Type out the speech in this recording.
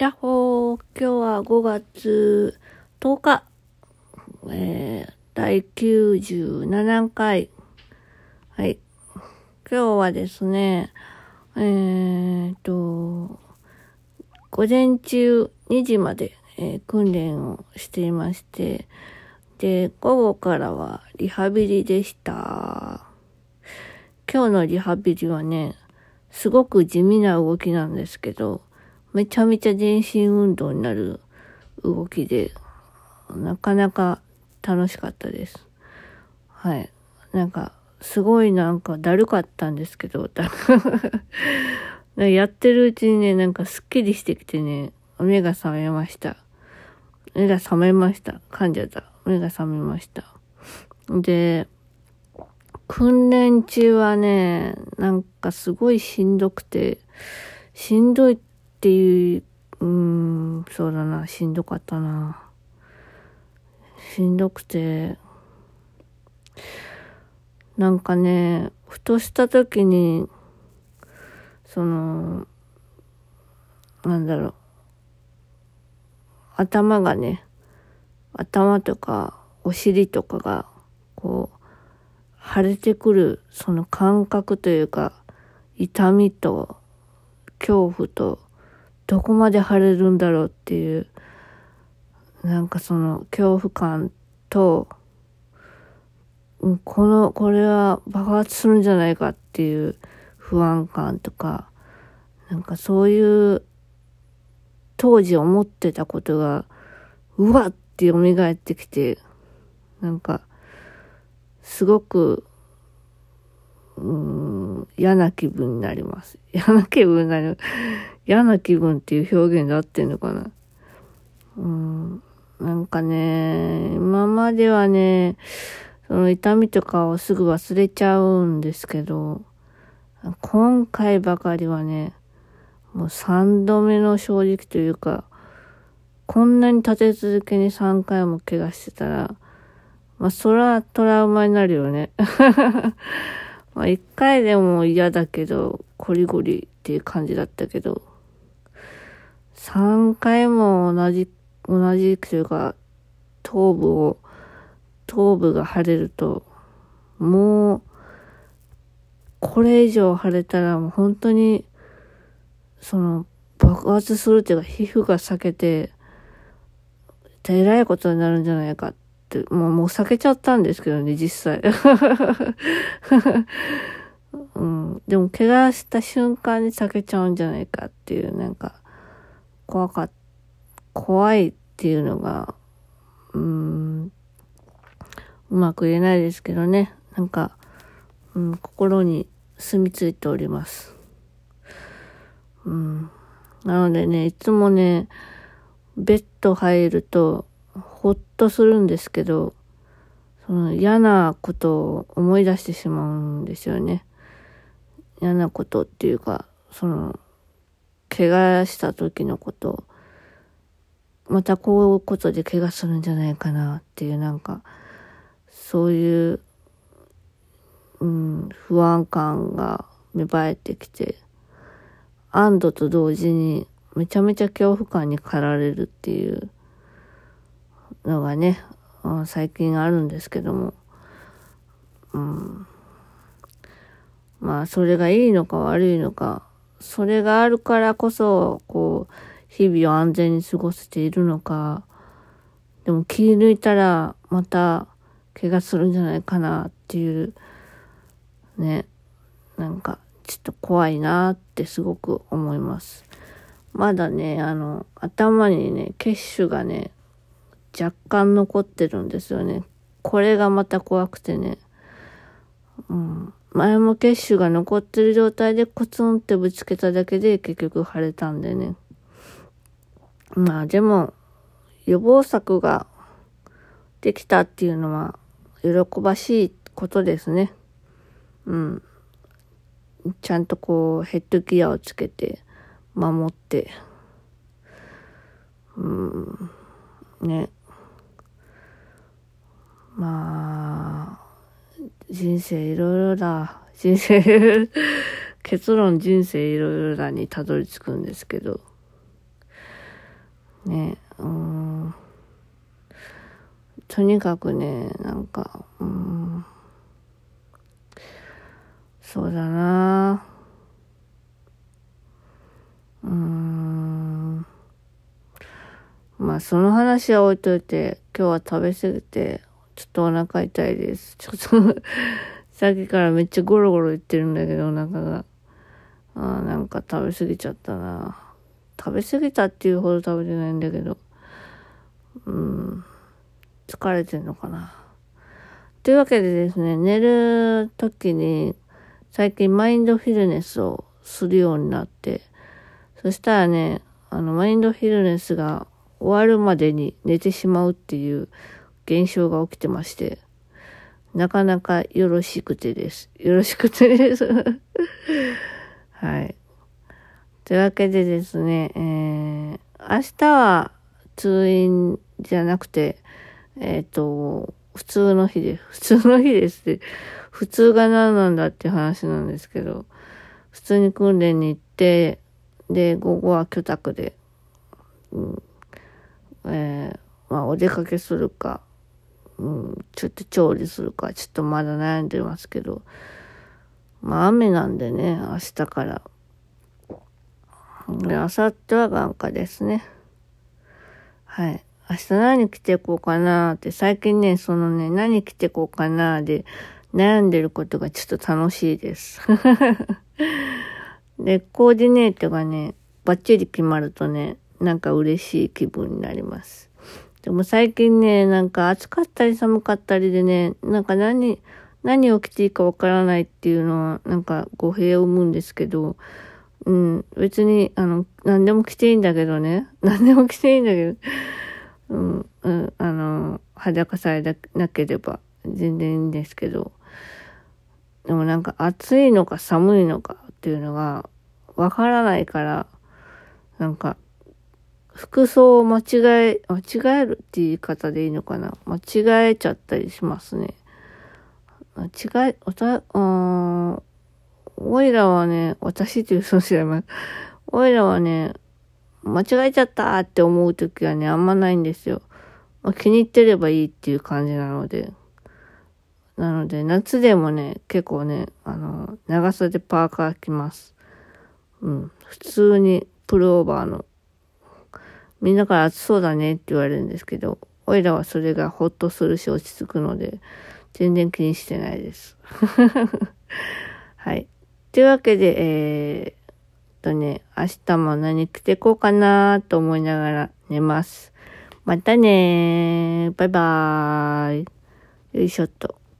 やっほー、今日は5月10日、えー、第97回。はい。今日はですね、えーと、午前中2時まで、えー、訓練をしていまして、で、午後からはリハビリでした。今日のリハビリはね、すごく地味な動きなんですけど、めちゃめちゃ全身運動になる動きで、なかなか楽しかったです。はい。なんか、すごいなんかだるかったんですけど、やってるうちにね、なんかすっきりしてきてね、目が覚めました。目が覚めました。噛んじゃった。目が覚めました。で、訓練中はね、なんかすごいしんどくて、しんどいっていう、うん、そうだな、しんどかったな。しんどくて、なんかね、ふとした時に、その、なんだろう、頭がね、頭とかお尻とかが、こう、腫れてくる、その感覚というか、痛みと、恐怖と、どこまで腫れるんだろうっていう、なんかその恐怖感と、この、これは爆発するんじゃないかっていう不安感とか、なんかそういう当時思ってたことが、うわって蘇ってきて、なんか、すごく、うん、嫌な気分になります。嫌な気分になる。嫌な気分っていう表現で合ってんのかな。うん、なんかね、今まではね、その痛みとかをすぐ忘れちゃうんですけど、今回ばかりはね、もう三度目の正直というか、こんなに立て続けに3回も怪我してたら、まあ、そらトラウマになるよね。まあ、1回でも嫌だけど、コリゴリっていう感じだったけど、3回も同じ、同じというか、頭部を、頭部が腫れると、もう、これ以上腫れたらもう本当に、その、爆発するっていうか、皮膚が裂けて、えらいことになるんじゃないかっ、もう、もう避けちゃったんですけどね、実際。うん、でも、怪我した瞬間に避けちゃうんじゃないかっていう、なんか、怖かっ、怖いっていうのが、うん、うまく言えないですけどね。なんか、うん、心に住み着いております。うん。なのでね、いつもね、ベッド入ると、ほっとするんですけど、その嫌なことを思い出してしまうんですよね。嫌なことっていうか、その、怪我した時のこと、またこういうことで怪我するんじゃないかなっていうなんか、そういう、うん、不安感が芽生えてきて、安堵と同時にめちゃめちゃ恐怖感に駆られるっていうのがね、最近あるんですけども、うん、まあそれがいいのか悪いのかそれがあるからこそ、こう、日々を安全に過ごせているのか、でも気抜いたらまた怪我するんじゃないかなっていう、ね、なんかちょっと怖いなってすごく思います。まだね、あの、頭にね、血腫がね、若干残ってるんですよね。これがまた怖くてね。うん。前も血腫が残ってる状態でコツンってぶつけただけで結局腫れたんでね。まあでも、予防策ができたっていうのは喜ばしいことですね。うん。ちゃんとこうヘッドギアをつけて守って、うん、ね。まあ、人生いろいろだ。人生 結論人生いろいろだにたどり着くんですけど。ね、うん。とにかくね、なんか、うん。そうだなうん。まあ、その話は置いといて、今日は食べ過ぎて、ちょっとお腹痛いです。ちょっと さっきからめっちゃゴロゴロ言ってるんだけど、お腹が。あ、なんか食べ過ぎちゃったな。食べ過ぎたっていうほど食べてないんだけど。うん。疲れてんのかな。というわけでですね、寝る時に最近マインドフィルネスをするようになって、そしたらね、あの、マインドフィルネスが終わるまでに寝てしまうっていう現象が起きてまして、なかなかよろしくてです。よろしくてです はい。というわけでですね、えー、明日は通院じゃなくて、えっ、ー、と、普通の日で、普通の日ですって、普通が何なんだって話なんですけど、普通に訓練に行って、で、午後は居宅で、うん、えー、まあ、お出かけするか、うん、ちょっと調理するか、ちょっとまだ悩んでますけど、まあ、雨なんでね、明日から。で、明後日は眼科ですね。はい。明日何着てこうかなって、最近ね、そのね、何着てこうかなで、悩んでることがちょっと楽しいです。で、コーディネートがね、バッチリ決まるとね、なんか嬉しい気分になります。でも最近ね、なんか暑かったり寒かったりでね、なんか何、何を着ていいかわからないっていうのは、なんか語弊を生むんですけど、うん、別に、あの、何でも着ていいんだけどね。何でも着ていいんだけど、うん、うん、あの、裸さえなければ全然いいんですけど、でもなんか暑いのか寒いのかっていうのがわからないから、なんか、服装を間違え、間違えるっていう言い方でいいのかな？間違えちゃったりしますね。間違え、おた、あおいらはね、私っていうそうじゃない。おいらはね、間違えちゃったって思う時はね、あんまないんですよ。まあ、気に入ってればいいっていう感じなので。なので、夏でもね、結構ね、あの、長袖パーカー着ます。うん。普通にプルオーバーの。みんなから暑そうだねって言われるんですけど、おいらはそれがほっとするし落ち着くので、全然気にしてないです。はい。というわけで、えー、とね、明日も何着てこうかなと思いながら寝ます。またねバイバーイ。よいしょっと。